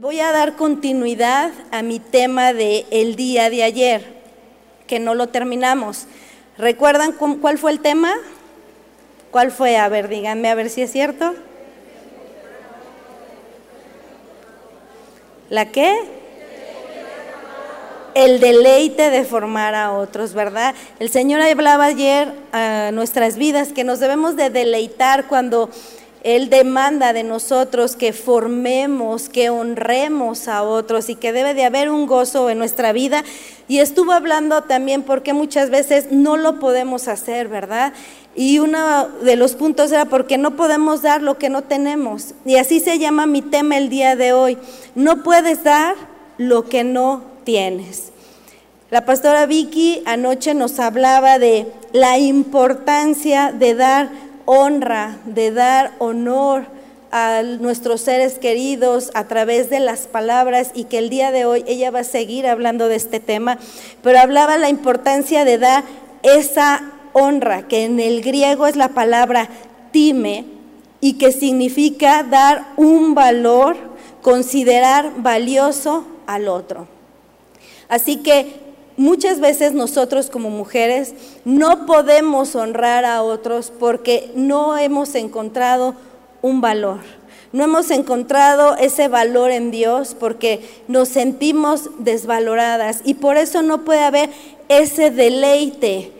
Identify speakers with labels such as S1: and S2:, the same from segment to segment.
S1: Voy a dar continuidad a mi tema de el día de ayer, que no lo terminamos. ¿Recuerdan cuál fue el tema? ¿Cuál fue? A ver, díganme a ver si es cierto. ¿La qué? El deleite de formar a otros, ¿verdad? El Señor hablaba ayer a nuestras vidas que nos debemos de deleitar cuando él demanda de nosotros que formemos, que honremos a otros y que debe de haber un gozo en nuestra vida. Y estuvo hablando también porque muchas veces no lo podemos hacer, ¿verdad? Y uno de los puntos era porque no podemos dar lo que no tenemos. Y así se llama mi tema el día de hoy. No puedes dar lo que no tienes. La pastora Vicky anoche nos hablaba de la importancia de dar honra, de dar honor a nuestros seres queridos a través de las palabras y que el día de hoy ella va a seguir hablando de este tema, pero hablaba la importancia de dar esa honra, que en el griego es la palabra time y que significa dar un valor, considerar valioso al otro. Así que Muchas veces nosotros como mujeres no podemos honrar a otros porque no hemos encontrado un valor. No hemos encontrado ese valor en Dios porque nos sentimos desvaloradas y por eso no puede haber ese deleite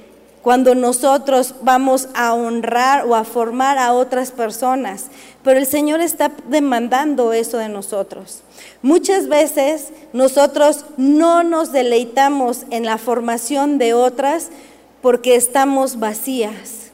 S1: cuando nosotros vamos a honrar o a formar a otras personas. Pero el Señor está demandando eso de nosotros. Muchas veces nosotros no nos deleitamos en la formación de otras porque estamos vacías.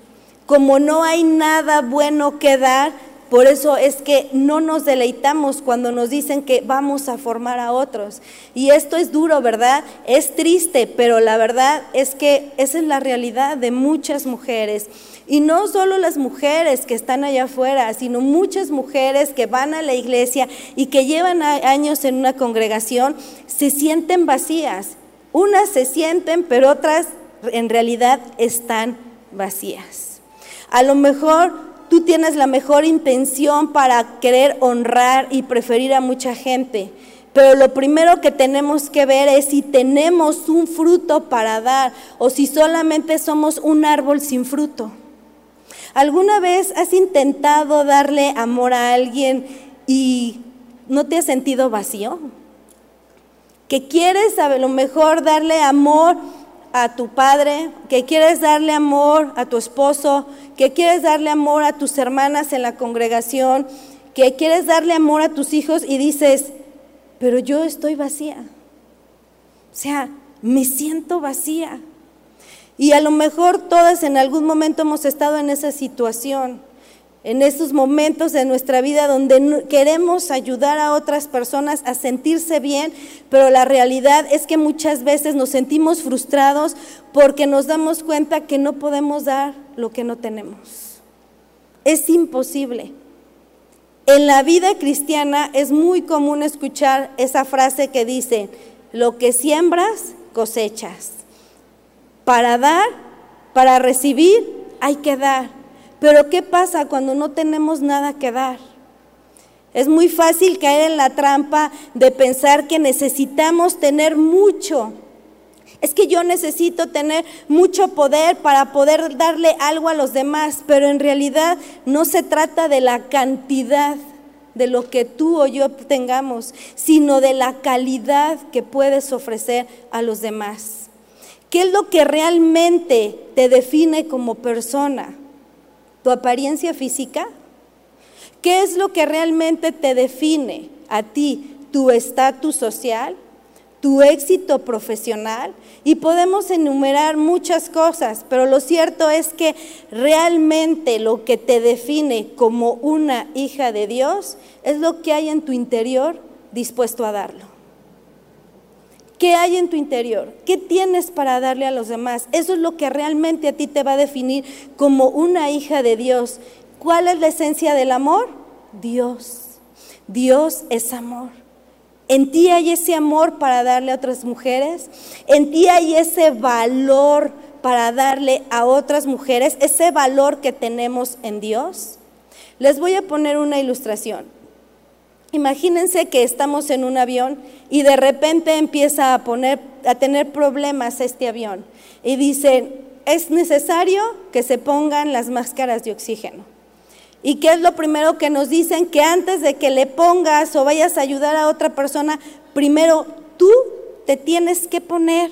S1: Como no hay nada bueno que dar, por eso es que no nos deleitamos cuando nos dicen que vamos a formar a otros. Y esto es duro, ¿verdad? Es triste, pero la verdad es que esa es la realidad de muchas mujeres. Y no solo las mujeres que están allá afuera, sino muchas mujeres que van a la iglesia y que llevan años en una congregación, se sienten vacías. Unas se sienten, pero otras en realidad están vacías. A lo mejor tú tienes la mejor intención para querer honrar y preferir a mucha gente. Pero lo primero que tenemos que ver es si tenemos un fruto para dar o si solamente somos un árbol sin fruto. ¿Alguna vez has intentado darle amor a alguien y no te has sentido vacío? Que quieres a lo mejor darle amor a tu padre, que quieres darle amor a tu esposo, que quieres darle amor a tus hermanas en la congregación, que quieres darle amor a tus hijos y dices, pero yo estoy vacía. O sea, me siento vacía. Y a lo mejor todas en algún momento hemos estado en esa situación en estos momentos de nuestra vida donde queremos ayudar a otras personas a sentirse bien, pero la realidad es que muchas veces nos sentimos frustrados porque nos damos cuenta que no podemos dar lo que no tenemos. Es imposible. En la vida cristiana es muy común escuchar esa frase que dice, lo que siembras, cosechas. Para dar, para recibir, hay que dar. Pero ¿qué pasa cuando no tenemos nada que dar? Es muy fácil caer en la trampa de pensar que necesitamos tener mucho. Es que yo necesito tener mucho poder para poder darle algo a los demás, pero en realidad no se trata de la cantidad de lo que tú o yo tengamos, sino de la calidad que puedes ofrecer a los demás. ¿Qué es lo que realmente te define como persona? Tu apariencia física? ¿Qué es lo que realmente te define a ti? ¿Tu estatus social? ¿Tu éxito profesional? Y podemos enumerar muchas cosas, pero lo cierto es que realmente lo que te define como una hija de Dios es lo que hay en tu interior dispuesto a darlo. ¿Qué hay en tu interior? ¿Qué tienes para darle a los demás? Eso es lo que realmente a ti te va a definir como una hija de Dios. ¿Cuál es la esencia del amor? Dios. Dios es amor. En ti hay ese amor para darle a otras mujeres. En ti hay ese valor para darle a otras mujeres, ese valor que tenemos en Dios. Les voy a poner una ilustración. Imagínense que estamos en un avión y de repente empieza a poner a tener problemas este avión y dicen, es necesario que se pongan las máscaras de oxígeno. ¿Y qué es lo primero que nos dicen? Que antes de que le pongas o vayas a ayudar a otra persona, primero tú te tienes que poner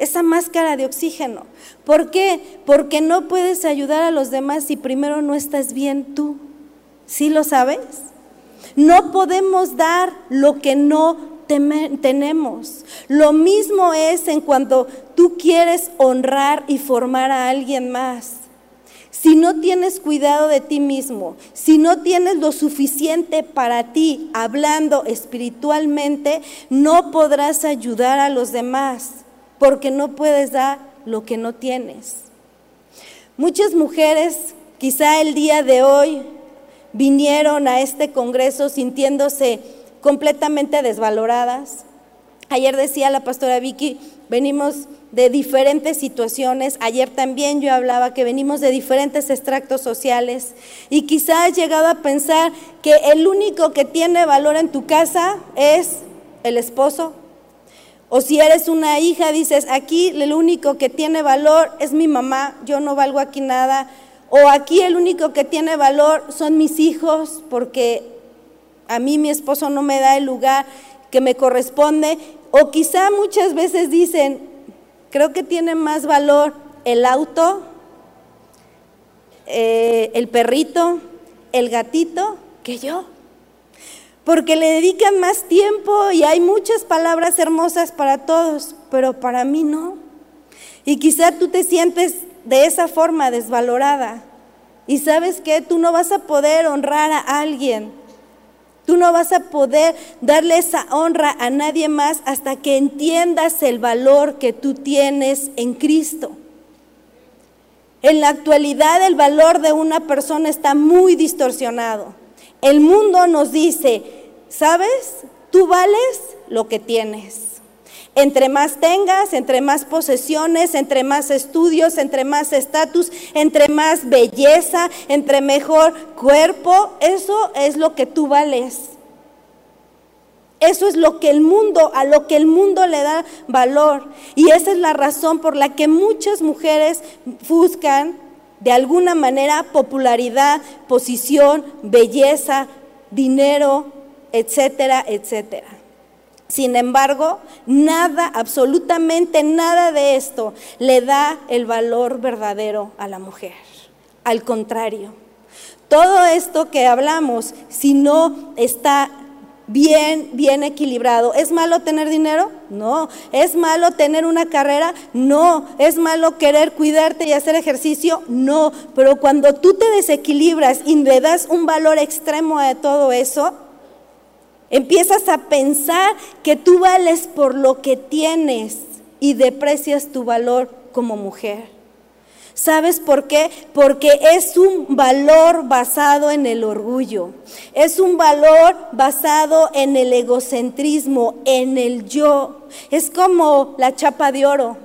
S1: esa máscara de oxígeno. ¿Por qué? Porque no puedes ayudar a los demás si primero no estás bien tú. ¿Sí lo sabes? No podemos dar lo que no tenemos. Lo mismo es en cuando tú quieres honrar y formar a alguien más. Si no tienes cuidado de ti mismo, si no tienes lo suficiente para ti hablando espiritualmente, no podrás ayudar a los demás porque no puedes dar lo que no tienes. Muchas mujeres, quizá el día de hoy, vinieron a este Congreso sintiéndose completamente desvaloradas. Ayer decía la pastora Vicky, venimos de diferentes situaciones. Ayer también yo hablaba que venimos de diferentes extractos sociales y quizá has llegado a pensar que el único que tiene valor en tu casa es el esposo. O si eres una hija, dices, aquí el único que tiene valor es mi mamá, yo no valgo aquí nada, o aquí el único que tiene valor son mis hijos porque a mí mi esposo no me da el lugar que me corresponde. O quizá muchas veces dicen, creo que tiene más valor el auto, eh, el perrito, el gatito que yo. Porque le dedican más tiempo y hay muchas palabras hermosas para todos, pero para mí no. Y quizá tú te sientes de esa forma desvalorada. Y sabes que tú no vas a poder honrar a alguien. Tú no vas a poder darle esa honra a nadie más hasta que entiendas el valor que tú tienes en Cristo. En la actualidad el valor de una persona está muy distorsionado. El mundo nos dice, ¿sabes? Tú vales lo que tienes. Entre más tengas, entre más posesiones, entre más estudios, entre más estatus, entre más belleza, entre mejor cuerpo, eso es lo que tú vales. Eso es lo que el mundo, a lo que el mundo le da valor. Y esa es la razón por la que muchas mujeres buscan de alguna manera popularidad, posición, belleza, dinero, etcétera, etcétera. Sin embargo, nada, absolutamente nada de esto le da el valor verdadero a la mujer. Al contrario, todo esto que hablamos, si no está bien, bien equilibrado. ¿Es malo tener dinero? No. ¿Es malo tener una carrera? No. ¿Es malo querer cuidarte y hacer ejercicio? No. Pero cuando tú te desequilibras y le das un valor extremo a todo eso, Empiezas a pensar que tú vales por lo que tienes y deprecias tu valor como mujer. ¿Sabes por qué? Porque es un valor basado en el orgullo. Es un valor basado en el egocentrismo, en el yo. Es como la chapa de oro,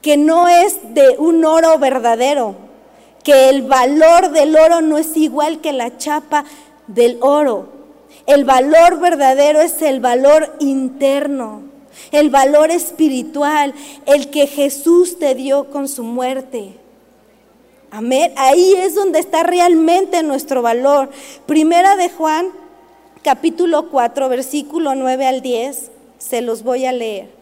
S1: que no es de un oro verdadero, que el valor del oro no es igual que la chapa del oro. El valor verdadero es el valor interno, el valor espiritual, el que Jesús te dio con su muerte. Amén. Ahí es donde está realmente nuestro valor. Primera de Juan, capítulo 4, versículo 9 al 10, se los voy a leer.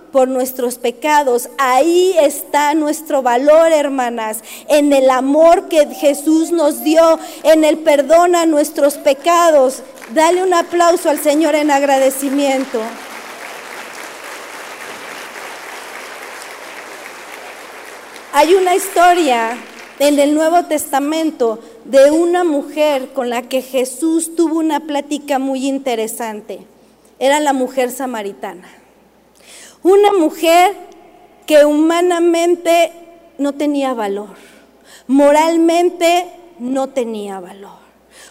S1: por nuestros pecados. Ahí está nuestro valor, hermanas, en el amor que Jesús nos dio, en el perdón a nuestros pecados. Dale un aplauso al Señor en agradecimiento. Hay una historia en el Nuevo Testamento de una mujer con la que Jesús tuvo una plática muy interesante. Era la mujer samaritana. Una mujer que humanamente no tenía valor, moralmente no tenía valor.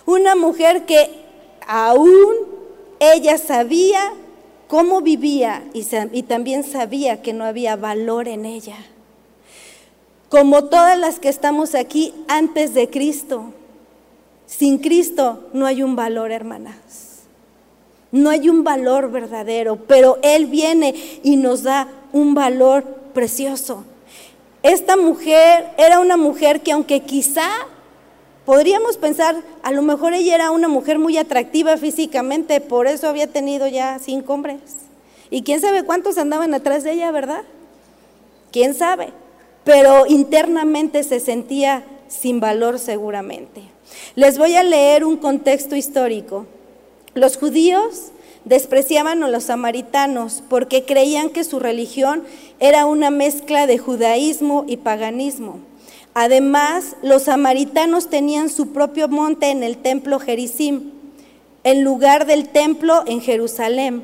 S1: Una mujer que aún ella sabía cómo vivía y, y, también sabía que no había valor en ella. Como todas las que estamos aquí antes de Cristo, sin Cristo no hay un valor, hermanas. No hay un valor verdadero, pero Él viene y nos da un valor precioso. Esta mujer era una mujer que aunque quizá podríamos pensar, a lo mejor ella era una mujer muy atractiva físicamente, por eso había tenido ya cinco hombres. Y quién sabe cuántos andaban atrás de ella, ¿verdad? ¿Quién sabe? Pero internamente se sentía sin valor seguramente. Les voy a leer un contexto histórico. Los judíos despreciaban a los samaritanos porque creían que su religión era una mezcla de judaísmo y paganismo. Además, los samaritanos tenían su propio monte en el templo Gerizim, en lugar del templo en Jerusalén,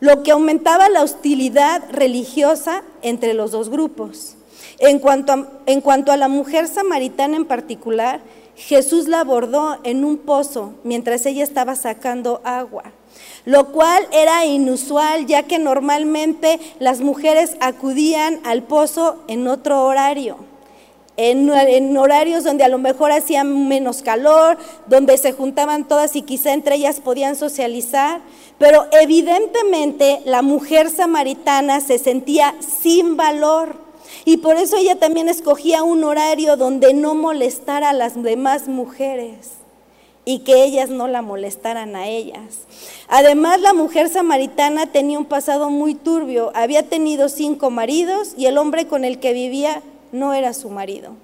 S1: lo que aumentaba la hostilidad religiosa entre los dos grupos. En cuanto a, en cuanto a la mujer samaritana en particular, Jesús la abordó en un pozo mientras ella estaba sacando agua, lo cual era inusual ya que normalmente las mujeres acudían al pozo en otro horario. En, horarios donde a lo mejor hacía menos calor, donde se juntaban todas y quizá entre ellas podían socializar, pero evidentemente la mujer samaritana se sentía sin valor y por eso ella también escogía un horario donde no molestara a las demás mujeres y que ellas no la molestaran a ellas. Además, la mujer samaritana tenía un pasado muy turbio. Había tenido cinco maridos y el hombre con el que vivía no era su marido.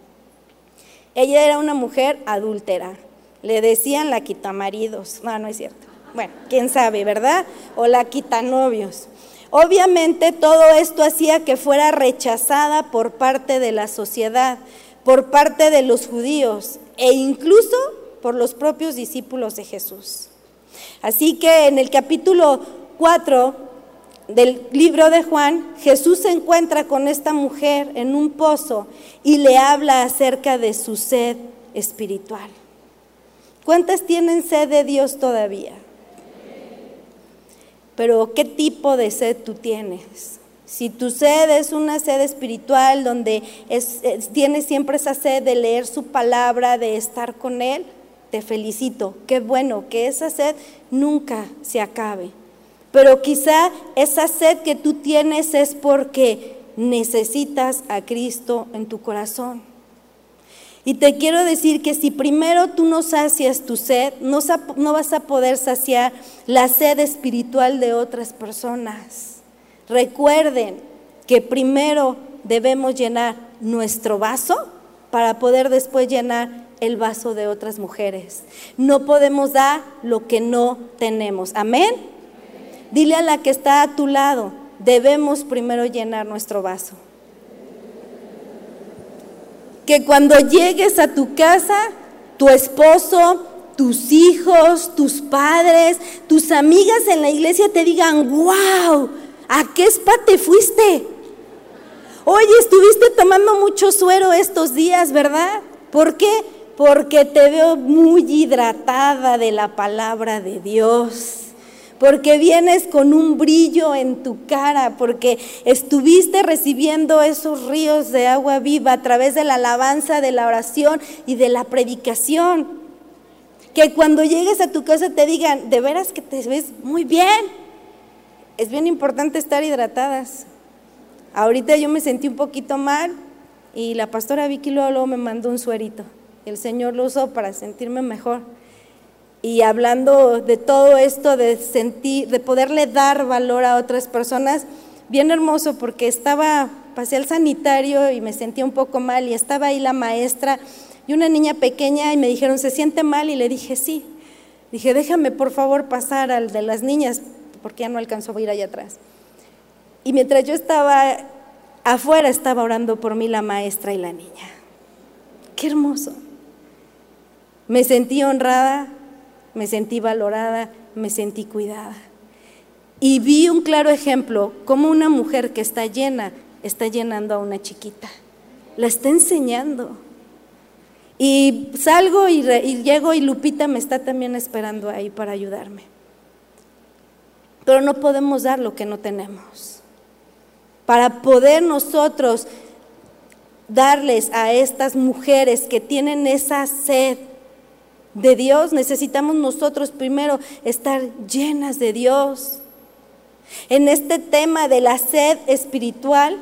S1: Ella era una mujer adúltera. Le decían la quitamaridos. No, no es cierto. Bueno, quién sabe, ¿verdad? O la quitanovios. Obviamente todo esto hacía que fuera rechazada por parte de la sociedad, por parte de los judíos e incluso por los propios discípulos de Jesús. Así que en el capítulo 4 del libro de Juan, Jesús se encuentra con esta mujer en un pozo y le habla acerca de su sed espiritual. ¿Cuántas tienen sed de Dios todavía? Pero ¿qué tipo de sed tú tienes? Si tu sed es una sed espiritual donde tienes siempre esa sed de leer su palabra, de estar con Él, te felicito. Qué bueno que esa sed nunca se acabe. Pero quizá esa sed que tú tienes es porque necesitas a Cristo en tu corazón. Y te quiero decir que si primero tú no sacias tu sed, no, no vas a poder saciar la sed espiritual de otras personas. Recuerden que primero debemos llenar nuestro vaso para poder después llenar el vaso de otras mujeres. No podemos dar lo que no tenemos. Amén. Dile a la que está a tu lado, debemos primero llenar nuestro vaso que cuando llegues a tu casa, tu esposo, tus hijos, tus padres, tus amigas en la iglesia te digan, wow, ¿a qué spa te fuiste? Oye, estuviste tomando mucho suero estos días, ¿verdad? ¿Por qué? Porque te veo muy hidratada de la palabra de Dios porque vienes con un brillo en tu cara, porque estuviste recibiendo esos ríos de agua viva a través de la alabanza, de la oración y de la predicación. Que cuando llegues a tu casa te digan, de veras que te ves muy bien. Es bien importante estar hidratadas. Ahorita yo me sentí un poquito mal y la pastora Vicky luego me mandó un suerito. El Señor lo usó para sentirme mejor y hablando de todo esto, de sentir, de poderle dar valor a otras personas, bien hermoso porque estaba, pasé al sanitario y me sentía un poco mal y estaba ahí la maestra y una niña pequeña y me dijeron, ¿se siente mal? Y le dije, sí. Dije, déjame por favor pasar al de las niñas porque ya no alcanzó a ir allá atrás. Y mientras yo estaba afuera, estaba orando por mí la maestra y la niña. Qué hermoso. Me sentí honrada, me sentí valorada, me sentí cuidada. Y vi un claro ejemplo, como una mujer que está llena está llenando a una chiquita, la está enseñando. Y salgo y, y, llego y Lupita me está también esperando ahí para ayudarme. Pero no podemos dar lo que no tenemos. Para poder nosotros darles a estas mujeres que tienen esa sed de Dios, necesitamos nosotros primero estar llenas de Dios. En este tema de la sed espiritual,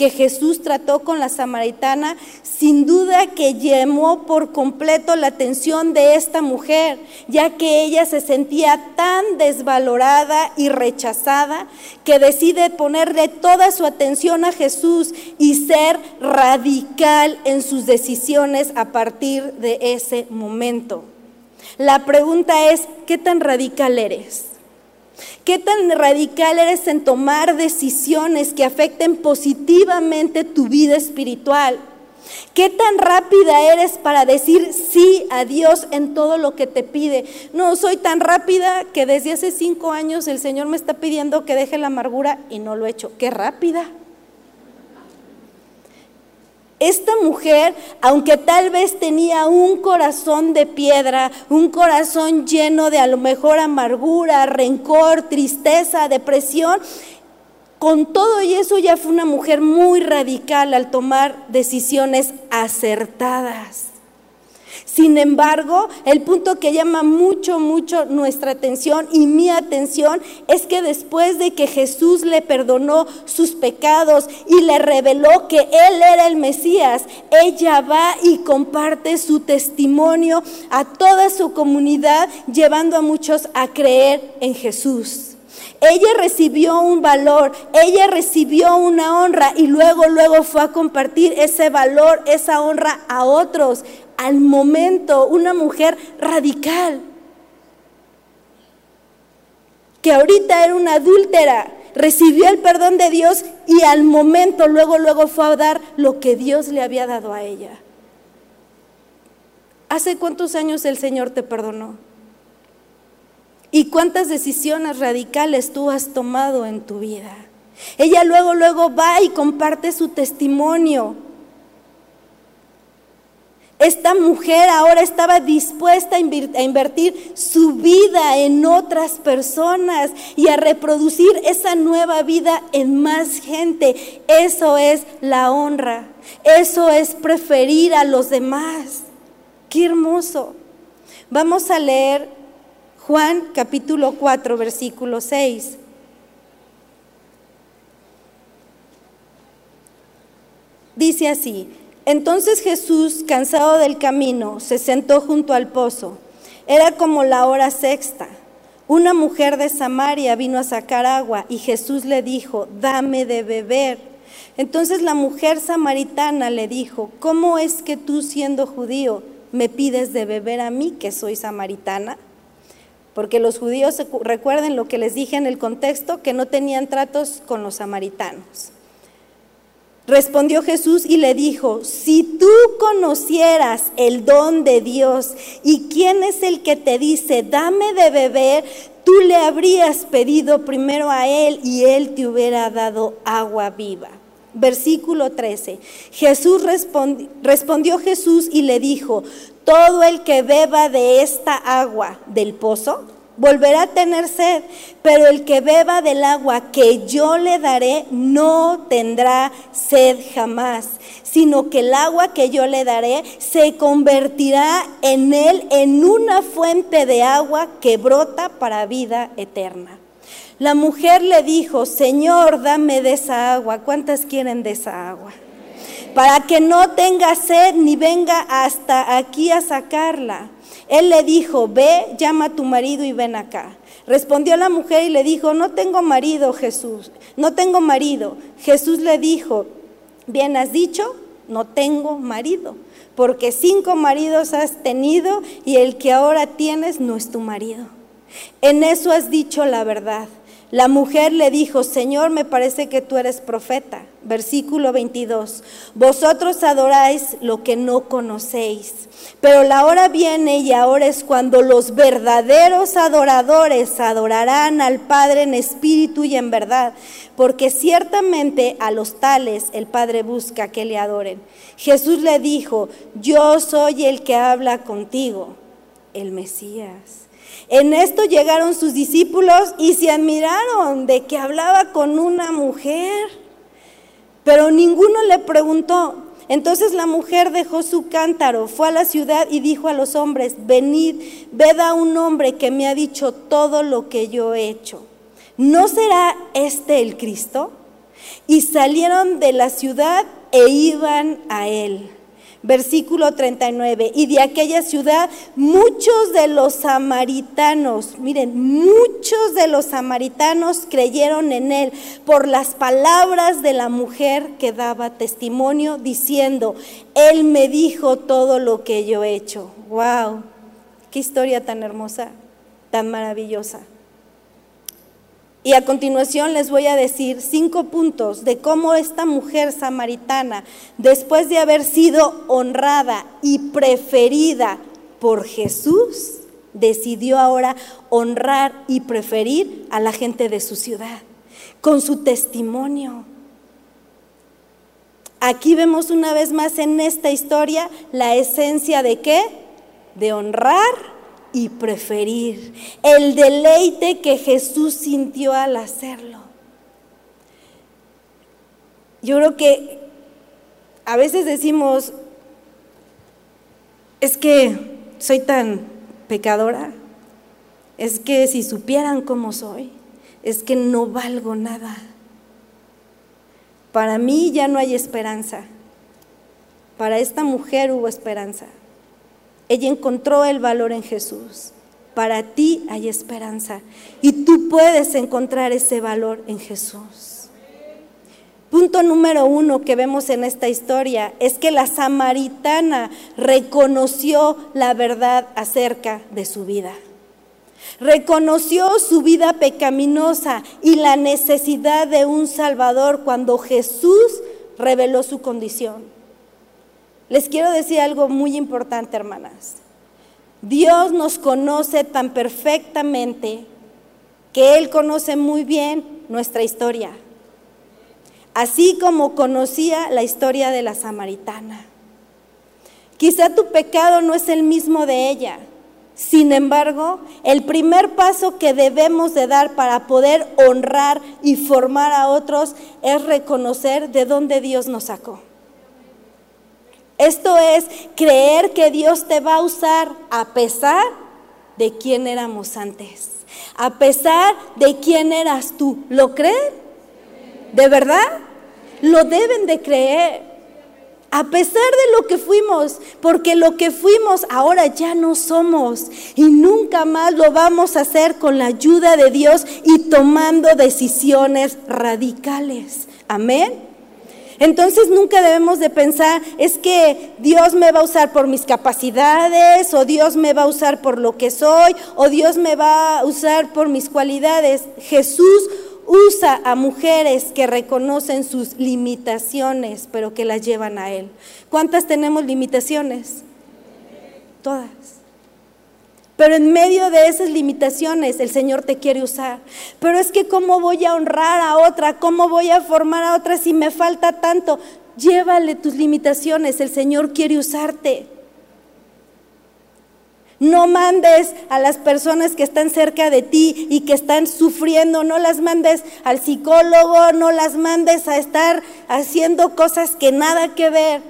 S1: que Jesús trató con la samaritana, sin duda que llamó por completo la atención de esta mujer, ya que ella se sentía tan desvalorada y rechazada que decide ponerle toda su atención a Jesús y ser radical en sus decisiones a partir de ese momento. La pregunta es, ¿qué tan radical eres? ¿Qué tan radical eres en tomar decisiones que afecten positivamente tu vida espiritual? ¿Qué tan rápida eres para decir sí a Dios en todo lo que te pide? No, soy tan rápida que desde hace cinco años el Señor me está pidiendo que deje la amargura y no lo he hecho. ¡Qué rápida! Esta mujer, aunque tal vez tenía un corazón de piedra, un corazón lleno de a lo mejor amargura, rencor, tristeza, depresión, con todo y eso ya fue una mujer muy radical al tomar decisiones acertadas. Sin embargo, el punto que llama mucho, mucho nuestra atención y mi atención es que después de que Jesús le perdonó sus pecados y le reveló que Él era el Mesías, ella va y comparte su testimonio a toda su comunidad, llevando a muchos a creer en Jesús. Ella recibió un valor, ella recibió una honra y luego, luego fue a compartir ese valor, esa honra a otros, al momento, una mujer radical, que ahorita era una adúltera, recibió el perdón de Dios y al momento, luego, luego fue a dar lo que Dios le había dado a ella. ¿Hace cuántos años el Señor te perdonó? ¿Y cuántas decisiones radicales tú has tomado en tu vida? Ella luego, luego va y comparte su testimonio. Esta mujer ahora estaba dispuesta a invertir su vida en otras personas y a reproducir esa nueva vida en más gente. Eso es la honra. Eso es preferir a los demás. Qué hermoso. Vamos a leer Juan capítulo 4, versículo 6. Dice así, entonces Jesús, cansado del camino, se sentó junto al pozo. Era como la hora sexta. Una mujer de Samaria vino a sacar agua y Jesús le dijo, dame de beber. Entonces la mujer samaritana le dijo, ¿cómo es que tú siendo judío me pides de beber a mí que soy samaritana? Porque los judíos, recuerden lo que les dije en el contexto, que no tenían tratos con los samaritanos. Respondió Jesús y le dijo, si tú conocieras el don de Dios y quién es el que te dice, dame de beber, tú le habrías pedido primero a él y él te hubiera dado agua viva. Versículo 13. Jesús respondió, respondió Jesús y le dijo, todo el que beba de esta agua del pozo, volverá a tener sed, pero el que beba del agua que yo le daré no tendrá sed jamás, sino que el agua que yo le daré se convertirá en él en una fuente de agua que brota para vida eterna. La mujer le dijo, Señor, dame de esa agua. ¿Cuántas quieren de esa agua? Para que no tenga sed ni venga hasta aquí a sacarla. Él le dijo, ve, llama a tu marido y ven acá. Respondió la mujer y le dijo, no tengo marido, Jesús, no tengo marido. Jesús le dijo, bien has dicho, no tengo marido, porque cinco maridos has tenido y el que ahora tienes no es tu marido. En eso has dicho la verdad. La mujer le dijo, Señor, me parece que tú eres profeta. Versículo 22. Vosotros adoráis lo que no conocéis, pero la hora viene y ahora es cuando los verdaderos adoradores adorarán al Padre en espíritu y en verdad, porque ciertamente a los tales el Padre busca que le adoren. Jesús le dijo, yo soy el que habla contigo, el Mesías. En esto llegaron sus discípulos y se admiraron de que hablaba con una mujer, pero ninguno le preguntó. Entonces la mujer dejó su cántaro, fue a la ciudad y dijo a los hombres, venid, ved a un hombre que me ha dicho todo lo que yo he hecho. ¿No será este el Cristo? Y salieron de la ciudad e iban a él. Versículo 39. Y de aquella ciudad muchos de los samaritanos, miren, muchos de los samaritanos creyeron en él por las palabras de la mujer que daba testimonio diciendo, él me dijo todo lo que yo he hecho. ¡Wow! ¡Qué historia tan hermosa, tan maravillosa! Y a continuación les voy a decir cinco puntos de cómo esta mujer samaritana, después de haber sido honrada y preferida por Jesús, decidió ahora honrar y preferir a la gente de su ciudad con su testimonio. Aquí vemos una vez más en esta historia la esencia de qué? De honrar y preferir, el deleite que Jesús sintió al hacerlo. Yo creo que a veces decimos, es que soy tan pecadora, es que si supieran cómo soy, es que no valgo nada. Para mí ya no hay esperanza. Para esta mujer hubo esperanza. Ella encontró el valor en Jesús. Para ti hay esperanza y tú puedes encontrar ese valor en Jesús. Punto número uno que vemos en esta historia es que la samaritana reconoció la verdad acerca de su vida. Reconoció su vida pecaminosa y la necesidad de un Salvador cuando Jesús reveló su condición. Les quiero decir algo muy importante, hermanas. Dios nos conoce tan perfectamente que Él conoce muy bien nuestra historia, así como conocía la historia de la samaritana. Quizá tu pecado no es el mismo de ella. Sin embargo, el primer paso que debemos de dar para poder honrar y formar a otros es reconocer de dónde Dios nos sacó. Esto es creer que Dios te va a usar a pesar de quién éramos antes, a pesar de quién eras tú. ¿Lo creen? ¿De verdad? Lo deben de creer. A pesar de lo que fuimos, porque lo que fuimos ahora ya no somos y nunca más lo vamos a hacer con la ayuda de Dios y tomando decisiones radicales. Amén. Entonces nunca debemos de pensar, es que Dios me va a usar por mis capacidades, o Dios me va a usar por lo que soy, o Dios me va a usar por mis cualidades. Jesús usa a mujeres que reconocen sus limitaciones, pero que las llevan a Él. ¿Cuántas tenemos limitaciones? Todas. Pero en medio de esas limitaciones el Señor te quiere usar. Pero es que ¿cómo voy a honrar a otra? ¿Cómo voy a formar a otra si me falta tanto? Llévale tus limitaciones, el Señor quiere usarte. No mandes a las personas que están cerca de ti y que están sufriendo, no las mandes al psicólogo, no las mandes a estar haciendo cosas que nada que ver.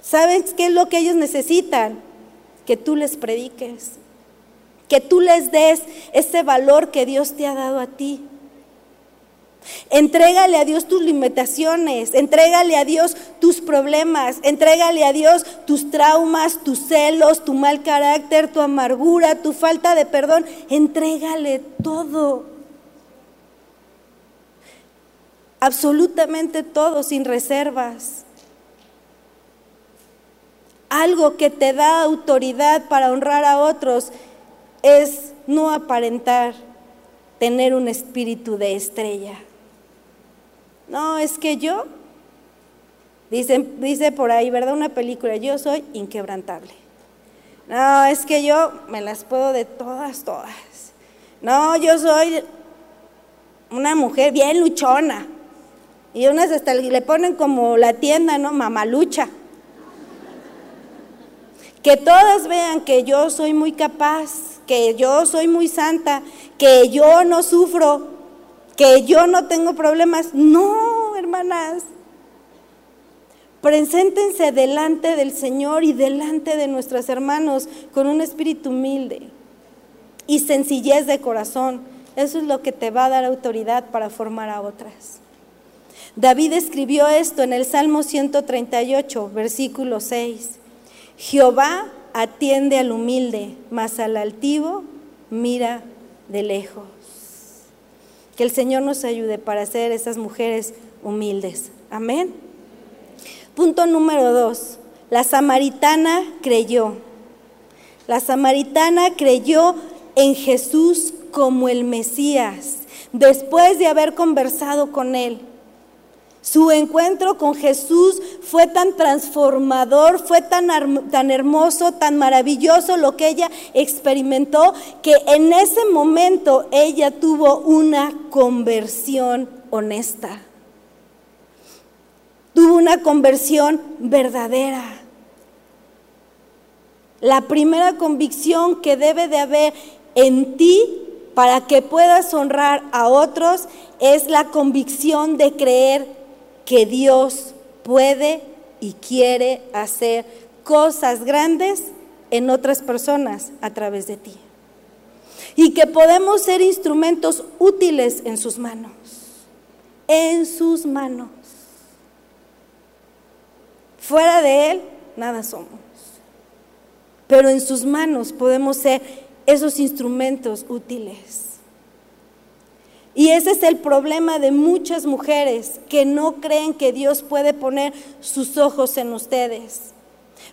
S1: ¿Sabes qué es lo que ellos necesitan? Que tú les prediques, que tú les des ese valor que Dios te ha dado a ti. Entrégale a Dios tus limitaciones, entrégale a Dios tus problemas, entrégale a Dios tus traumas, tus celos, tu mal carácter, tu amargura, tu falta de perdón, entrégale todo. Absolutamente todo, sin reservas algo que te da autoridad para honrar a otros es no aparentar tener un espíritu de estrella. No, es que yo, dice, dice por ahí, ¿verdad? Una película, yo soy inquebrantable. No, es que yo me las puedo de todas, todas. No, yo soy una mujer bien luchona. Y unas hasta le ponen como la tienda, ¿no? Mamalucha. Que todas vean que yo soy muy capaz, que yo soy muy santa, que yo no sufro, que yo no tengo problemas. No, hermanas. Preséntense delante del Señor y delante de nuestros hermanos con un espíritu humilde y sencillez de corazón. Eso es lo que te va a dar autoridad para formar a otras. David escribió esto en el Salmo 138, versículo 6. Jehová atiende al humilde, mas al altivo mira de lejos. Que el Señor nos ayude para ser esas mujeres humildes. Amén. Punto número dos. La samaritana creyó. La samaritana creyó en Jesús como el Mesías, después de haber conversado con él. Su encuentro con Jesús fue tan transformador, fue tan, tan hermoso, tan maravilloso lo que ella experimentó, que en ese momento ella tuvo una conversión honesta. Tuvo una conversión verdadera. La primera convicción que debe de haber en ti para que puedas honrar a otros es la convicción de creer que Dios puede y quiere hacer cosas grandes en otras personas a través de ti. Y que podemos ser instrumentos útiles en sus manos. En sus manos. Fuera de Él, nada somos. Pero en sus manos podemos ser esos instrumentos útiles. Y ese es el problema de muchas mujeres que no creen que Dios puede poner sus ojos en ustedes.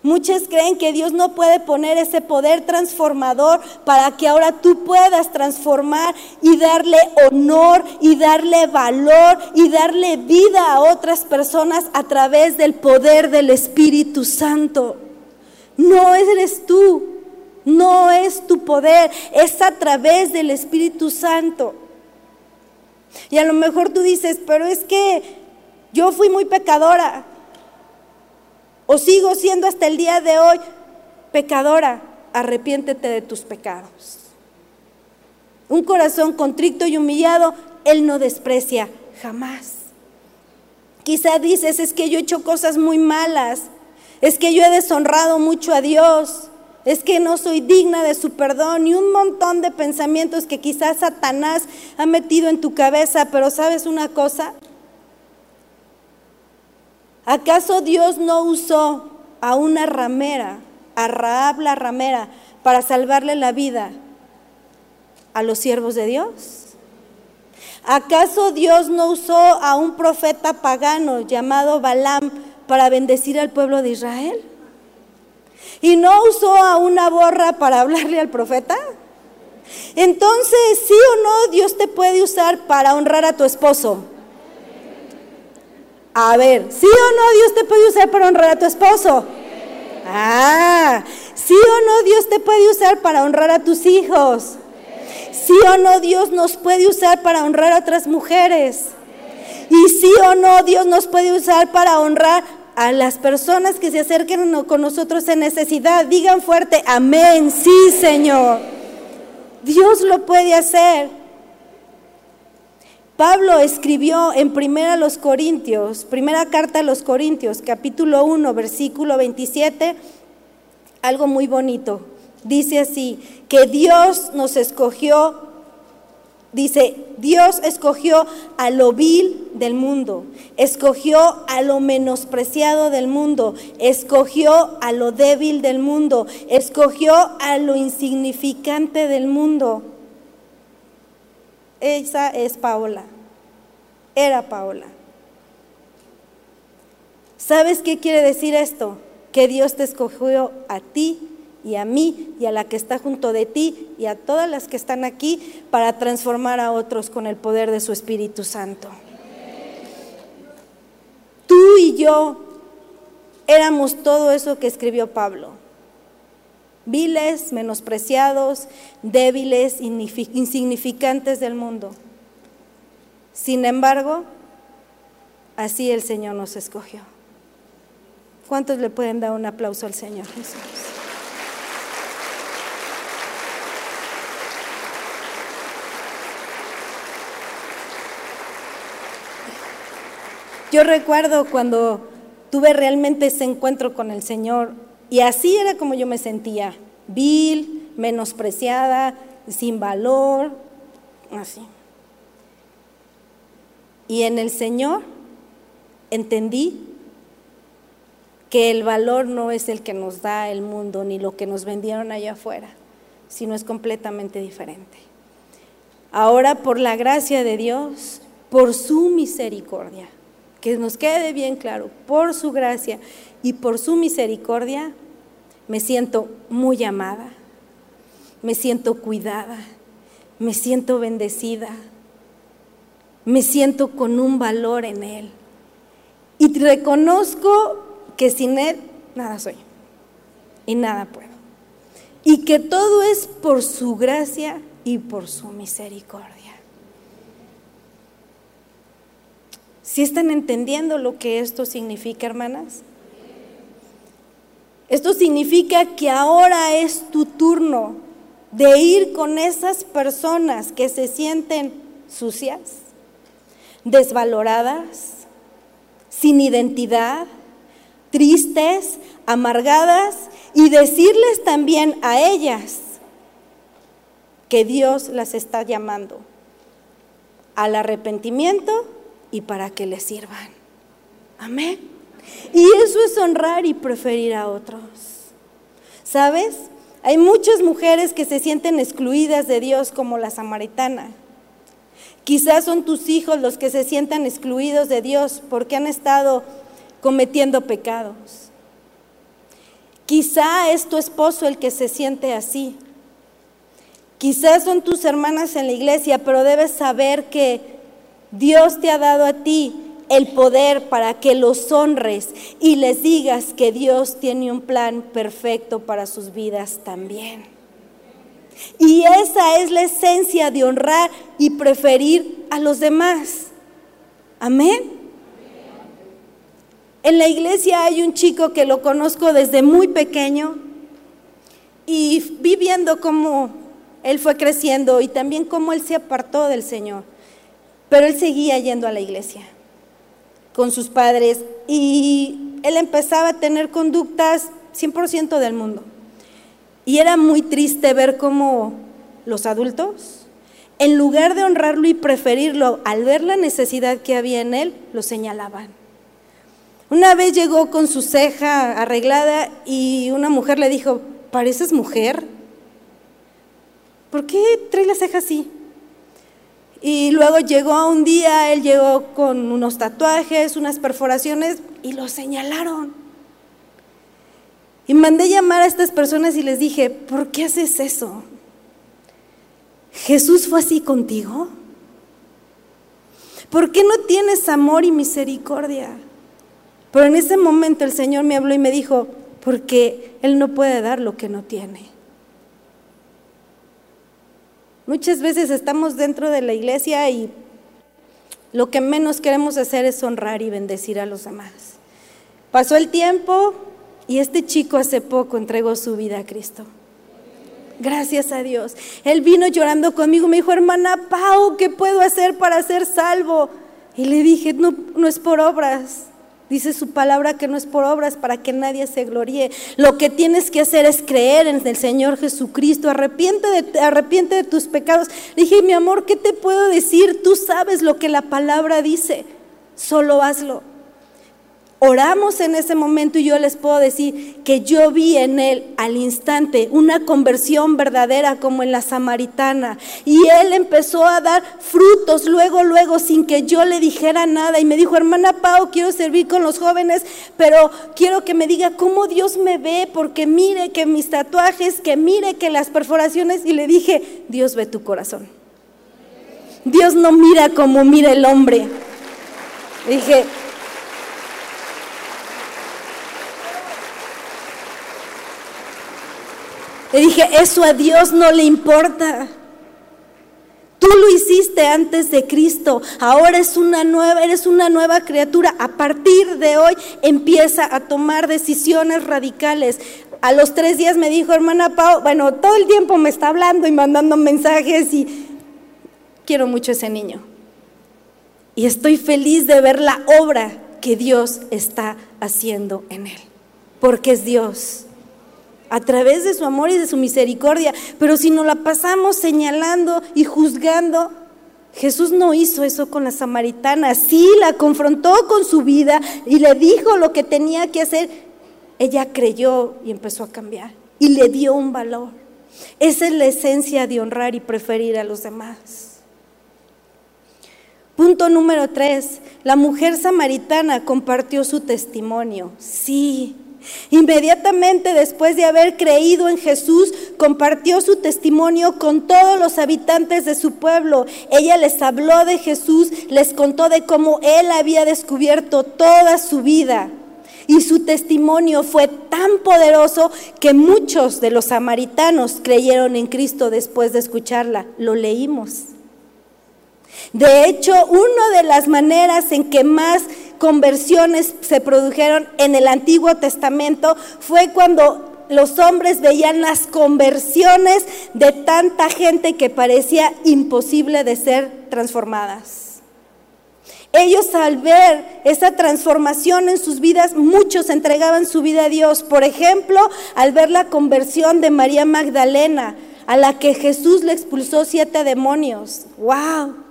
S1: Muchas creen que Dios no puede poner ese poder transformador para que ahora tú puedas transformar y darle honor y darle valor y darle vida a otras personas a través del poder del Espíritu Santo. No eres tú, no es tu poder, es a través del Espíritu Santo. Y a lo mejor tú dices, pero es que yo fui muy pecadora. O sigo siendo hasta el día de hoy pecadora. Arrepiéntete de tus pecados. Un corazón contrito y humillado, Él no desprecia jamás. Quizá dices, es que yo he hecho cosas muy malas. Es que yo he deshonrado mucho a Dios es que no soy digna de su perdón y un montón de pensamientos que quizás Satanás ha metido en tu cabeza, pero ¿sabes una cosa? ¿Acaso Dios no usó a una ramera, a Raab la ramera, para salvarle la vida a los siervos de Dios? ¿Acaso Dios no usó a un profeta pagano llamado Balaam para bendecir al pueblo de Israel? Y no usó a una borra para hablarle al profeta? Entonces, sí o no, Dios te puede usar para honrar a tu esposo. A ver, ¿sí o no Dios te puede usar para honrar a tu esposo? Ah, ¿sí o no Dios te puede usar para honrar a tus hijos? ¿Sí o no Dios nos puede usar para honrar a otras mujeres? Y sí o no Dios nos puede usar para honrar a las personas que se acerquen con nosotros en necesidad. Digan fuerte, amén, sí Señor. Dios lo puede hacer. Pablo escribió en primera los Corintios, primera carta a los Corintios, capítulo 1, versículo 27, algo muy bonito. Dice así, que Dios nos escogió Dice, Dios escogió a lo vil del mundo, escogió a lo menospreciado del mundo, escogió a lo débil del mundo, escogió a lo insignificante del mundo. Esa es Paola, era Paola. ¿Sabes qué quiere decir esto? Que Dios te escogió a ti y a mí y a la que está junto de ti y a todas las que están aquí para transformar a otros con el poder de su Espíritu Santo. Tú y yo éramos todo eso que escribió Pablo. Viles, menospreciados, débiles, insignificantes del mundo. Sin embargo, así el Señor nos escogió. ¿Cuántos le pueden dar un aplauso al Señor Jesús? Yo recuerdo cuando tuve realmente ese encuentro con el Señor y así era como yo me sentía, vil, menospreciada, sin valor, así. Y en el Señor entendí que el valor no es el que nos da el mundo ni lo que nos vendieron allá afuera, sino es completamente diferente. Ahora por la gracia de Dios, por su misericordia, que nos quede bien claro, por su gracia y por su misericordia, me siento muy amada, me siento cuidada, me siento bendecida, me siento con un valor en Él. Y reconozco que sin Él nada soy y nada puedo. Y que todo es por su gracia y por su misericordia. ¿Sí están entendiendo lo que esto significa, hermanas? Esto significa que ahora es tu turno de ir con esas personas que se sienten sucias, desvaloradas, sin identidad, tristes, amargadas y decirles también a ellas que Dios las está llamando al arrepentimiento y para que le sirvan. Amén. Y eso es honrar y preferir a otros. ¿Sabes? Hay muchas mujeres que se sienten excluidas de Dios como la samaritana. Quizás son tus hijos los que se sientan excluidos de Dios porque han estado cometiendo pecados. Quizá es tu esposo el que se siente así. Quizás son tus hermanas en la iglesia, pero debes saber que Dios te ha dado a ti el poder para que los honres y les digas que Dios tiene un plan perfecto para sus vidas también. Y esa es la esencia de honrar y preferir a los demás. Amén. En la iglesia hay un chico que lo conozco desde muy pequeño y vi viendo cómo él fue creciendo y también cómo él se apartó del Señor. Pero él seguía yendo a la iglesia con sus padres y él empezaba a tener conductas 100% del mundo. Y era muy triste ver cómo los adultos, en lugar de honrarlo y preferirlo, al ver la necesidad que había en él, lo señalaban. Una vez llegó con su ceja arreglada y una mujer le dijo, ¿pareces mujer? ¿Por qué trae la ceja así? Y luego llegó un día, él llegó con unos tatuajes, unas perforaciones y lo señalaron. Y mandé llamar a estas personas y les dije, ¿por qué haces eso? ¿Jesús fue así contigo? ¿Por qué no tienes amor y misericordia? Pero en ese momento el Señor me habló y me dijo, porque Él no puede dar lo que no tiene. Muchas veces estamos dentro de la iglesia y lo que menos queremos hacer es honrar y bendecir a los demás. Pasó el tiempo y este chico hace poco entregó su vida a Cristo. Gracias a Dios. Él vino llorando conmigo, me dijo, hermana Pau, ¿qué puedo hacer para ser salvo? Y le dije, no, no es por obras, Dice su palabra que no es por obras para que nadie se gloríe. Lo que tienes que hacer es creer en el Señor Jesucristo. Arrepiente de, arrepiente de tus pecados. Dije, mi amor, ¿qué te puedo decir? Tú sabes lo que la palabra dice. Solo hazlo. Oramos en ese momento y yo les puedo decir que yo vi en él al instante una conversión verdadera como en la samaritana. Y él empezó a dar frutos luego, luego, sin que yo le dijera nada. Y me dijo, hermana Pau, quiero servir con los jóvenes, pero quiero que me diga cómo Dios me ve, porque mire que mis tatuajes, que mire que las perforaciones. Y le dije, Dios ve tu corazón. Dios no mira como mira el hombre. Dije, Le dije, eso a Dios no le importa. Tú lo hiciste antes de Cristo, ahora es una nueva, eres una nueva criatura. A partir de hoy empieza a tomar decisiones radicales. A los tres días me dijo, hermana Pau, bueno, todo el tiempo me está hablando y mandando mensajes y quiero mucho a ese niño. Y estoy feliz de ver la obra que Dios está haciendo en él, porque es Dios a través de su amor y de su misericordia. Pero si nos la pasamos señalando y juzgando, Jesús no hizo eso con la samaritana. Sí, la confrontó con su vida y le dijo lo que tenía que hacer. Ella creyó y empezó a cambiar y le dio un valor. Esa es la esencia de honrar y preferir a los demás. Punto número tres, la mujer samaritana compartió su testimonio. Sí, Inmediatamente después de haber creído en Jesús, compartió su testimonio con todos los habitantes de su pueblo. Ella les habló de Jesús, les contó de cómo él había descubierto toda su vida. Y su testimonio fue tan poderoso que muchos de los samaritanos creyeron en Cristo después de escucharla. Lo leímos. De hecho, una de las maneras en que más conversiones se produjeron en el Antiguo Testamento fue cuando los hombres veían las conversiones de tanta gente que parecía imposible de ser transformadas. Ellos al ver esa transformación en sus vidas, muchos entregaban su vida a Dios. Por ejemplo, al ver la conversión de María Magdalena, a la que Jesús le expulsó siete demonios. ¡Wow!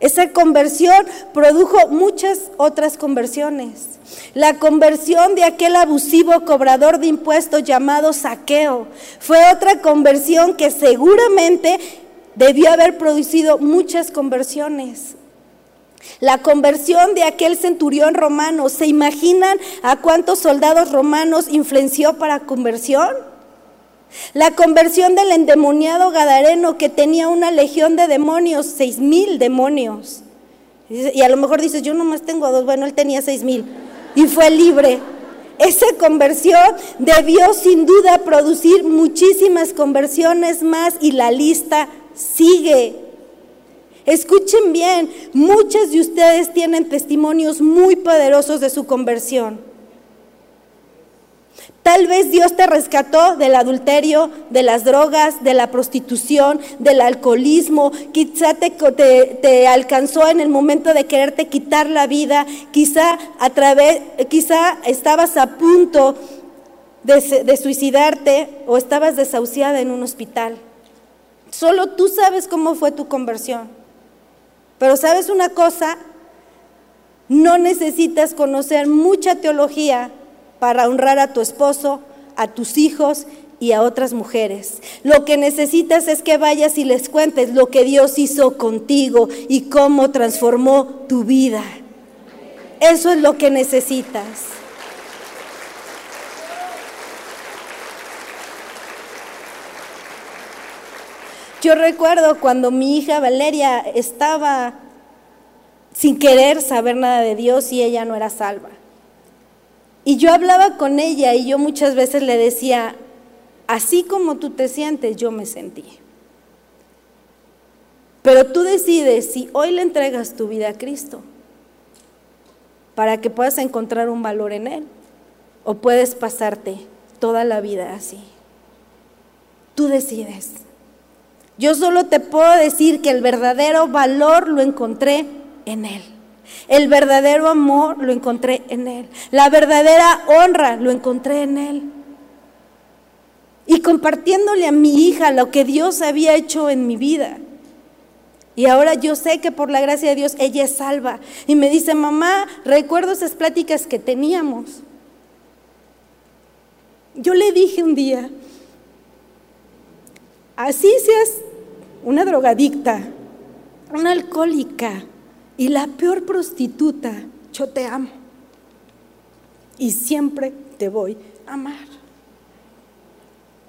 S1: Esa conversión produjo muchas otras conversiones. La conversión de aquel abusivo cobrador de impuestos llamado saqueo fue otra conversión que seguramente debió haber producido muchas conversiones. La conversión de aquel centurión romano, ¿se imaginan a cuántos soldados romanos influenció para conversión? La conversión del endemoniado Gadareno que tenía una legión de demonios, seis mil demonios. Y a lo mejor dices, yo nomás tengo dos, bueno, él tenía seis mil y fue libre. Esa conversión debió sin duda producir muchísimas conversiones más y la lista sigue. Escuchen bien, muchas de ustedes tienen testimonios muy poderosos de su conversión. Tal vez Dios te rescató del adulterio, de las drogas, de la prostitución, del alcoholismo. Quizá te, alcanzó en el momento de quererte quitar la vida. Quizá a través, quizá estabas a punto de, de suicidarte o estabas desahuciada en un hospital. Solo tú sabes cómo fue tu conversión. Pero sabes una cosa, no necesitas conocer mucha teología para honrar a tu esposo, a tus hijos y a otras mujeres. Lo que necesitas es que vayas y les cuentes lo que Dios hizo contigo y cómo transformó tu vida. Eso es lo que necesitas. Yo recuerdo cuando mi hija Valeria estaba sin querer saber nada de Dios y ella no era salva. Y yo hablaba con ella y yo muchas veces le decía, así como tú te sientes, yo me sentí. Pero tú decides si hoy le entregas tu vida a Cristo para que puedas encontrar un valor en Él o puedes pasarte toda la vida así. Tú decides. Yo solo te puedo decir que el verdadero valor lo encontré en Él. El verdadero amor lo encontré en Él. La verdadera honra lo encontré en Él. Y compartiéndole a mi hija lo que Dios había hecho en mi vida. Y ahora yo sé que por la gracia de Dios ella es salva. Y me dice, mamá, recuerdo esas pláticas que teníamos. Yo le dije un día, así seas una drogadicta, una alcohólica y la peor prostituta, yo te amo. Y siempre te voy a amar.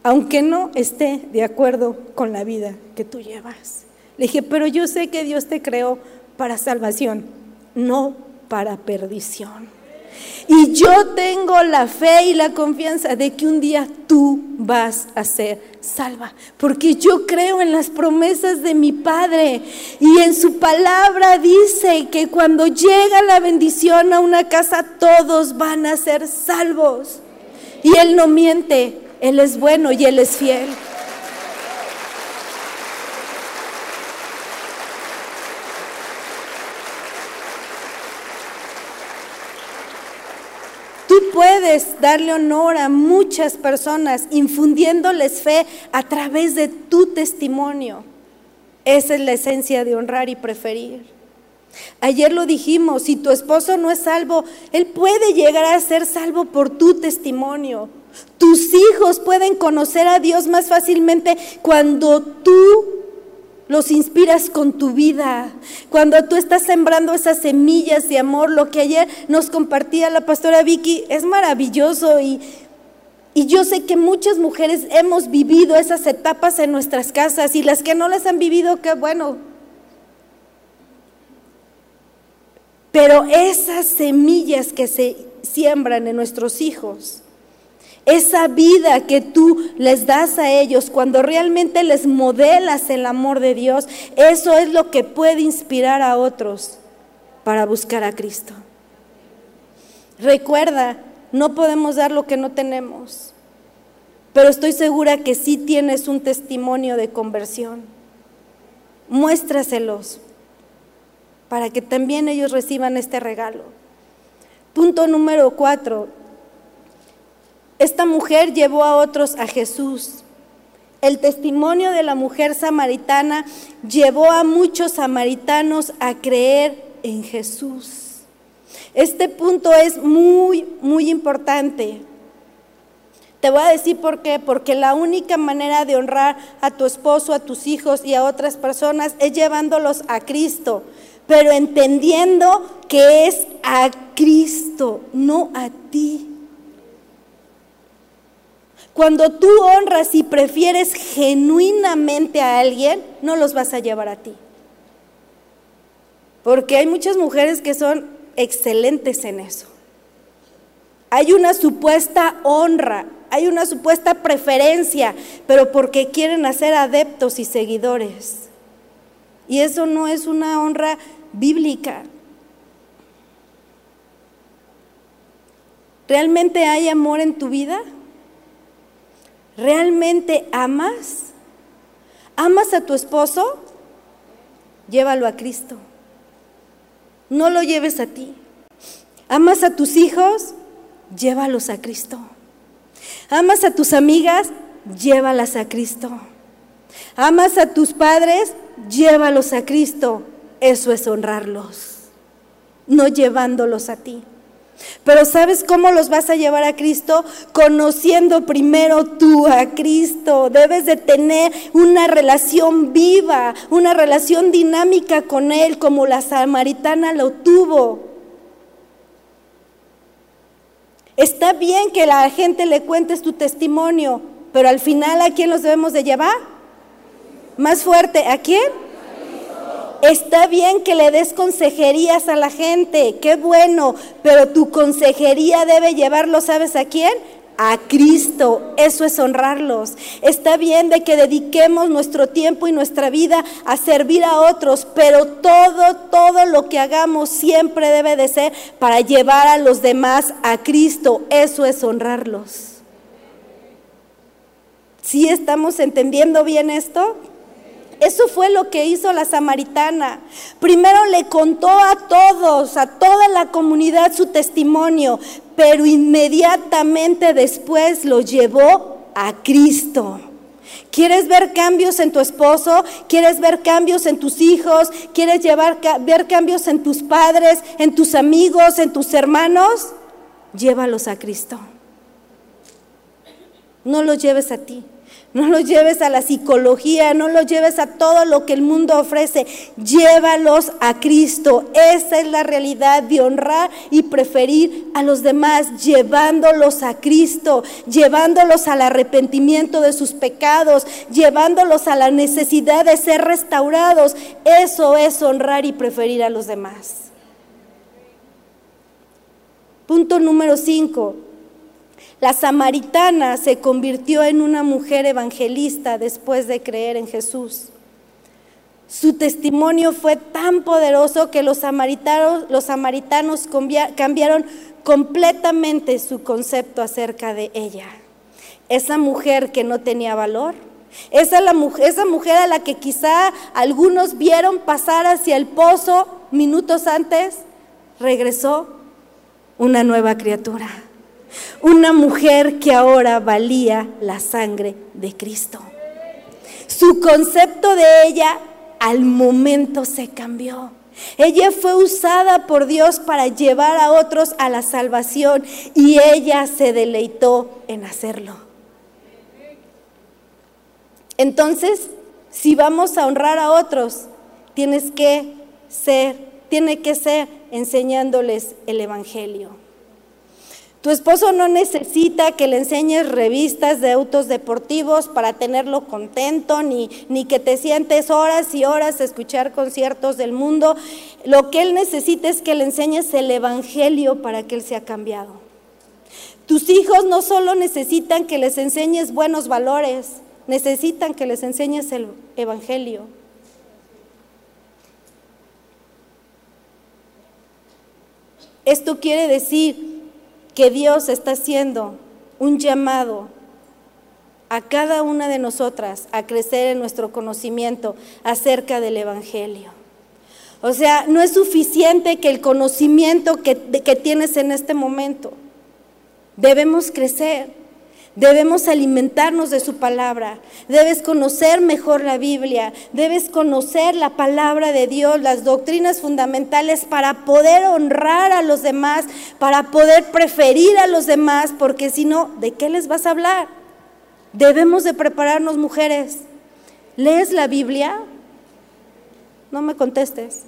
S1: Aunque no esté de acuerdo con la vida que tú llevas. Le dije, pero yo sé que Dios te creó para salvación, no para perdición. Y yo tengo la fe y la confianza de que un día tú vas a ser salva, porque yo creo en las promesas de mi Padre y en su palabra dice que cuando llega la bendición a una casa todos van a ser salvos. Y Él no miente, Él es bueno y Él es fiel. Puedes darle honor a muchas personas infundiéndoles fe a través de tu testimonio. Esa es la esencia de honrar y preferir. Ayer lo dijimos, si tu esposo no es salvo, él puede llegar a ser salvo por tu testimonio. Tus hijos pueden conocer a Dios más fácilmente cuando tú los inspiras con tu vida. Cuando tú estás sembrando esas semillas de amor, lo que ayer nos compartía la pastora Vicky, es maravilloso y, y yo sé que muchas mujeres hemos vivido esas etapas en nuestras casas y las que no las han vivido, qué bueno. Pero esas semillas que se siembran en nuestros hijos, esa vida que tú les das a ellos, cuando realmente les modelas el amor de Dios, eso es lo que puede inspirar a otros para buscar a Cristo. Recuerda, no podemos dar lo que no tenemos, pero estoy segura que sí tienes un testimonio de conversión. Muéstraselos para que también ellos reciban este regalo. Punto número cuatro, esta mujer llevó a otros a Jesús. El testimonio de la mujer samaritana llevó a muchos samaritanos a creer en Jesús. Este punto es muy, muy importante. Te voy a decir por qué, porque la única manera de honrar a tu esposo, a tus hijos y a otras personas es llevándolos a Cristo, pero entendiendo que es a Cristo, no a ti. Cuando tú honras y prefieres genuinamente a alguien, no los vas a llevar a ti. Porque hay muchas mujeres que son excelentes en eso. Hay una supuesta honra, hay una supuesta preferencia, pero porque quieren hacer adeptos y seguidores. Y eso no es una honra bíblica. ¿Realmente hay amor en tu vida? ¿Realmente amas? ¿Amas a tu esposo? Llévalo a Cristo. No lo lleves a ti. ¿Amas a tus hijos? Llévalos a Cristo. ¿Amas a tus amigas? Llévalas a Cristo. ¿Amas a tus padres? Llévalos a Cristo. Eso es honrarlos, no llevándolos a ti. Pero ¿sabes cómo los vas a llevar a Cristo? Conociendo primero tú a Cristo. Debes de tener una relación viva, una relación dinámica con Él como la samaritana lo tuvo. Está bien que la gente le cuentes tu testimonio, pero al final ¿a quién los debemos de llevar? Más fuerte, ¿a quién? Está bien que le des consejerías a la gente, qué bueno, pero tu consejería debe llevarlo, ¿sabes a quién? A Cristo, eso es honrarlos. Está bien de que dediquemos nuestro tiempo y nuestra vida a servir a otros, pero todo, todo lo que hagamos siempre debe de ser para llevar a los demás a Cristo, eso es honrarlos. ¿Sí estamos entendiendo bien esto? Eso fue lo que hizo la samaritana. Primero le contó a todos, a toda la comunidad su testimonio, pero inmediatamente después lo llevó a Cristo. ¿Quieres ver cambios en tu esposo? ¿Quieres ver cambios en tus hijos? ¿Quieres llevar, ver cambios en tus padres, en tus amigos, en tus hermanos? Llévalos a Cristo. No los lleves a ti. No los lleves a la psicología, no los lleves a todo lo que el mundo ofrece. Llévalos a Cristo. Esa es la realidad de honrar y preferir a los demás, llevándolos a Cristo, llevándolos al arrepentimiento de sus pecados, llevándolos a la necesidad de ser restaurados. Eso es honrar y preferir a los demás. Punto número 5 la samaritana se convirtió en una mujer evangelista después de creer en Jesús. Su testimonio fue tan poderoso que los samaritanos, cambiaron completamente su concepto acerca de ella. Esa mujer que no tenía valor, esa mujer a la que quizá algunos vieron pasar hacia el pozo minutos antes, regresó una nueva criatura una mujer que ahora valía la sangre de Cristo. Su concepto de ella al momento se cambió. Ella fue usada por Dios para llevar a otros a la salvación y ella se deleitó en hacerlo. Entonces, si vamos a honrar a otros, tienes que ser, tiene que ser enseñándoles el evangelio. Tu esposo no necesita que le enseñes revistas de autos deportivos para tenerlo contento, ni, ni que te sientes horas y horas a escuchar conciertos del mundo. Lo que él necesita es que le enseñes el Evangelio para que él sea cambiado. Tus hijos no solo necesitan que les enseñes buenos valores, necesitan que les enseñes el Evangelio. Esto quiere decir que Dios está haciendo un llamado a cada una de nosotras a crecer en nuestro conocimiento acerca del Evangelio. O sea, no es suficiente que el conocimiento que, que tienes en este momento. Debemos crecer. Debemos alimentarnos de su palabra. Debes conocer mejor la Biblia. Debes conocer la palabra de Dios, las doctrinas fundamentales para poder honrar a los demás, para poder preferir a los demás, porque si no, ¿de qué les vas a hablar? Debemos de prepararnos, mujeres. ¿Lees la Biblia? No me contestes.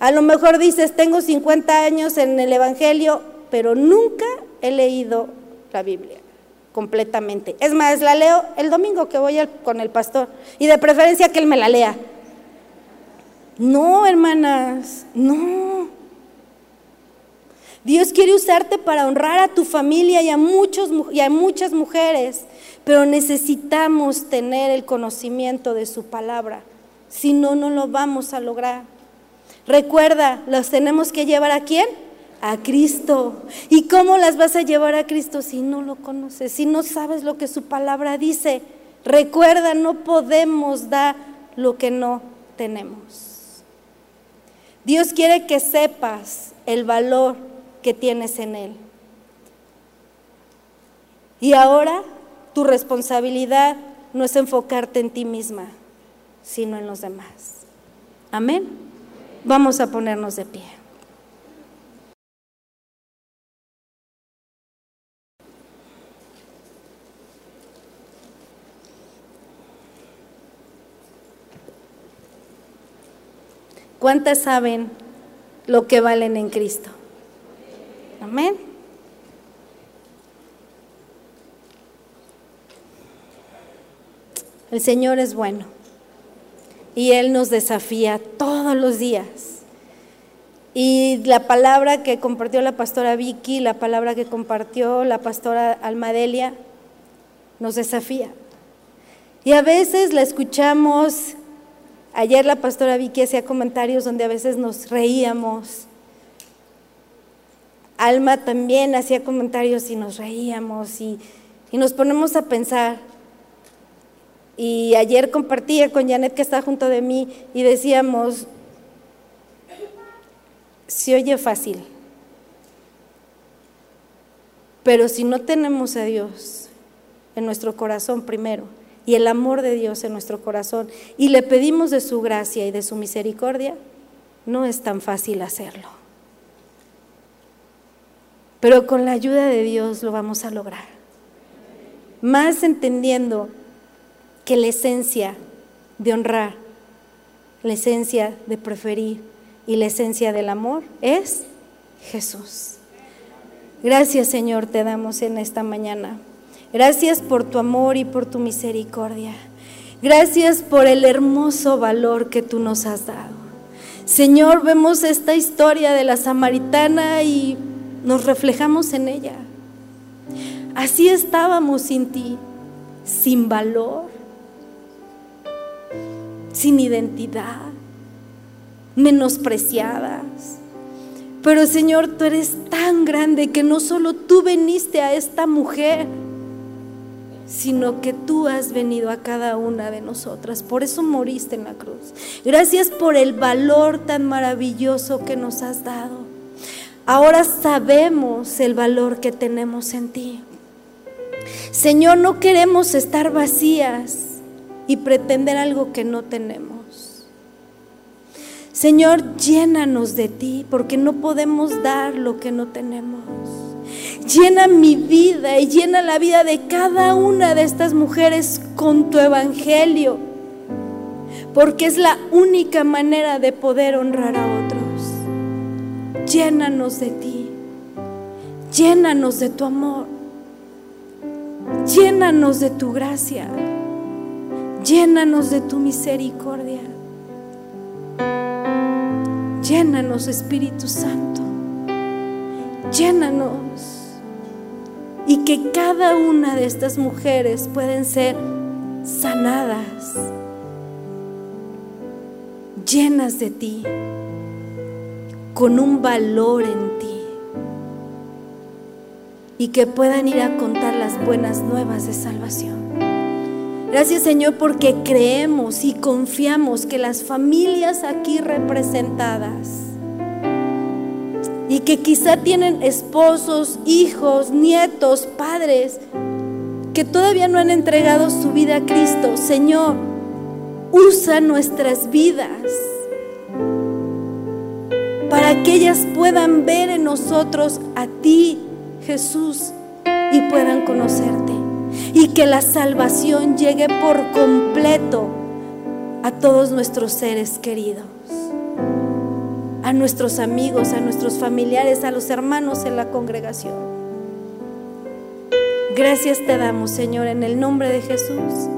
S1: A lo mejor dices, tengo 50 años en el Evangelio, pero nunca he leído la Biblia completamente. Es más, la leo el domingo que voy con el pastor y de preferencia que él me la lea. No, hermanas, no. Dios quiere usarte para honrar a tu familia y a, muchos, y a muchas mujeres, pero necesitamos tener el conocimiento de su palabra. Si no, no lo vamos a lograr. Recuerda, los tenemos que llevar a quién? A Cristo. ¿Y cómo las vas a llevar a Cristo si no lo conoces, si no sabes lo que su palabra dice? Recuerda, no podemos dar lo que no tenemos. Dios quiere que sepas el valor que tienes en Él. Y ahora tu responsabilidad no es enfocarte en ti misma, sino en los demás. Amén. Vamos a ponernos de pie. ¿Cuántas saben lo que valen en Cristo? Amén. El Señor es bueno y Él nos desafía todos los días. Y la palabra que compartió la pastora Vicky, la palabra que compartió la pastora Almadelia, nos desafía. Y a veces la escuchamos Ayer la pastora Vicky hacía comentarios donde a veces nos reíamos. Alma también hacía comentarios y nos reíamos y, nos ponemos a pensar. Y ayer compartía con Janet que está junto de mí y decíamos, se oye fácil, pero si no tenemos a Dios en nuestro corazón primero y el amor de Dios en nuestro corazón y le pedimos de su gracia y de su misericordia, no es tan fácil hacerlo. Pero con la ayuda de Dios lo vamos a lograr. Más entendiendo que la esencia de honrar, la esencia de preferir y la esencia del amor es Jesús. Gracias Señor te damos en esta mañana. Gracias por tu amor y por tu misericordia. Gracias por el hermoso valor que tú nos has dado. Señor, vemos esta historia de la samaritana y nos reflejamos en ella. Así estábamos sin ti, sin valor, sin identidad, menospreciadas. Pero Señor, tú eres tan grande que no solo tú veniste a esta mujer, sino que tú has venido a cada una de nosotras. Por eso moriste en la cruz. Gracias por el valor tan maravilloso que nos has dado. Ahora sabemos el valor que tenemos en ti. Señor, no queremos estar vacías y pretender algo que no tenemos. Señor, llénanos de ti porque no podemos dar lo que no tenemos. Llena mi vida y llena la vida de cada una de estas mujeres con tu evangelio, porque es la única manera de poder honrar a otros. Llénanos de ti, llénanos de tu amor, llénanos de tu gracia, llénanos de tu misericordia. Llénanos, Espíritu Santo, llénanos y que cada una de estas mujeres pueden ser sanadas, llenas de ti, con un valor en ti y que puedan ir a contar las buenas nuevas de salvación. Gracias Señor porque creemos y confiamos que las familias aquí representadas y que quizá tienen esposos, hijos, nietos, padres que todavía no han entregado su vida a Cristo. Señor, usa nuestras vidas para que ellas puedan ver en nosotros a ti, Jesús, y puedan conocerte. Y que la salvación llegue por completo a todos nuestros seres queridos a nuestros amigos, a nuestros familiares, a los hermanos en la congregación. Gracias te damos, Señor, en el nombre de Jesús.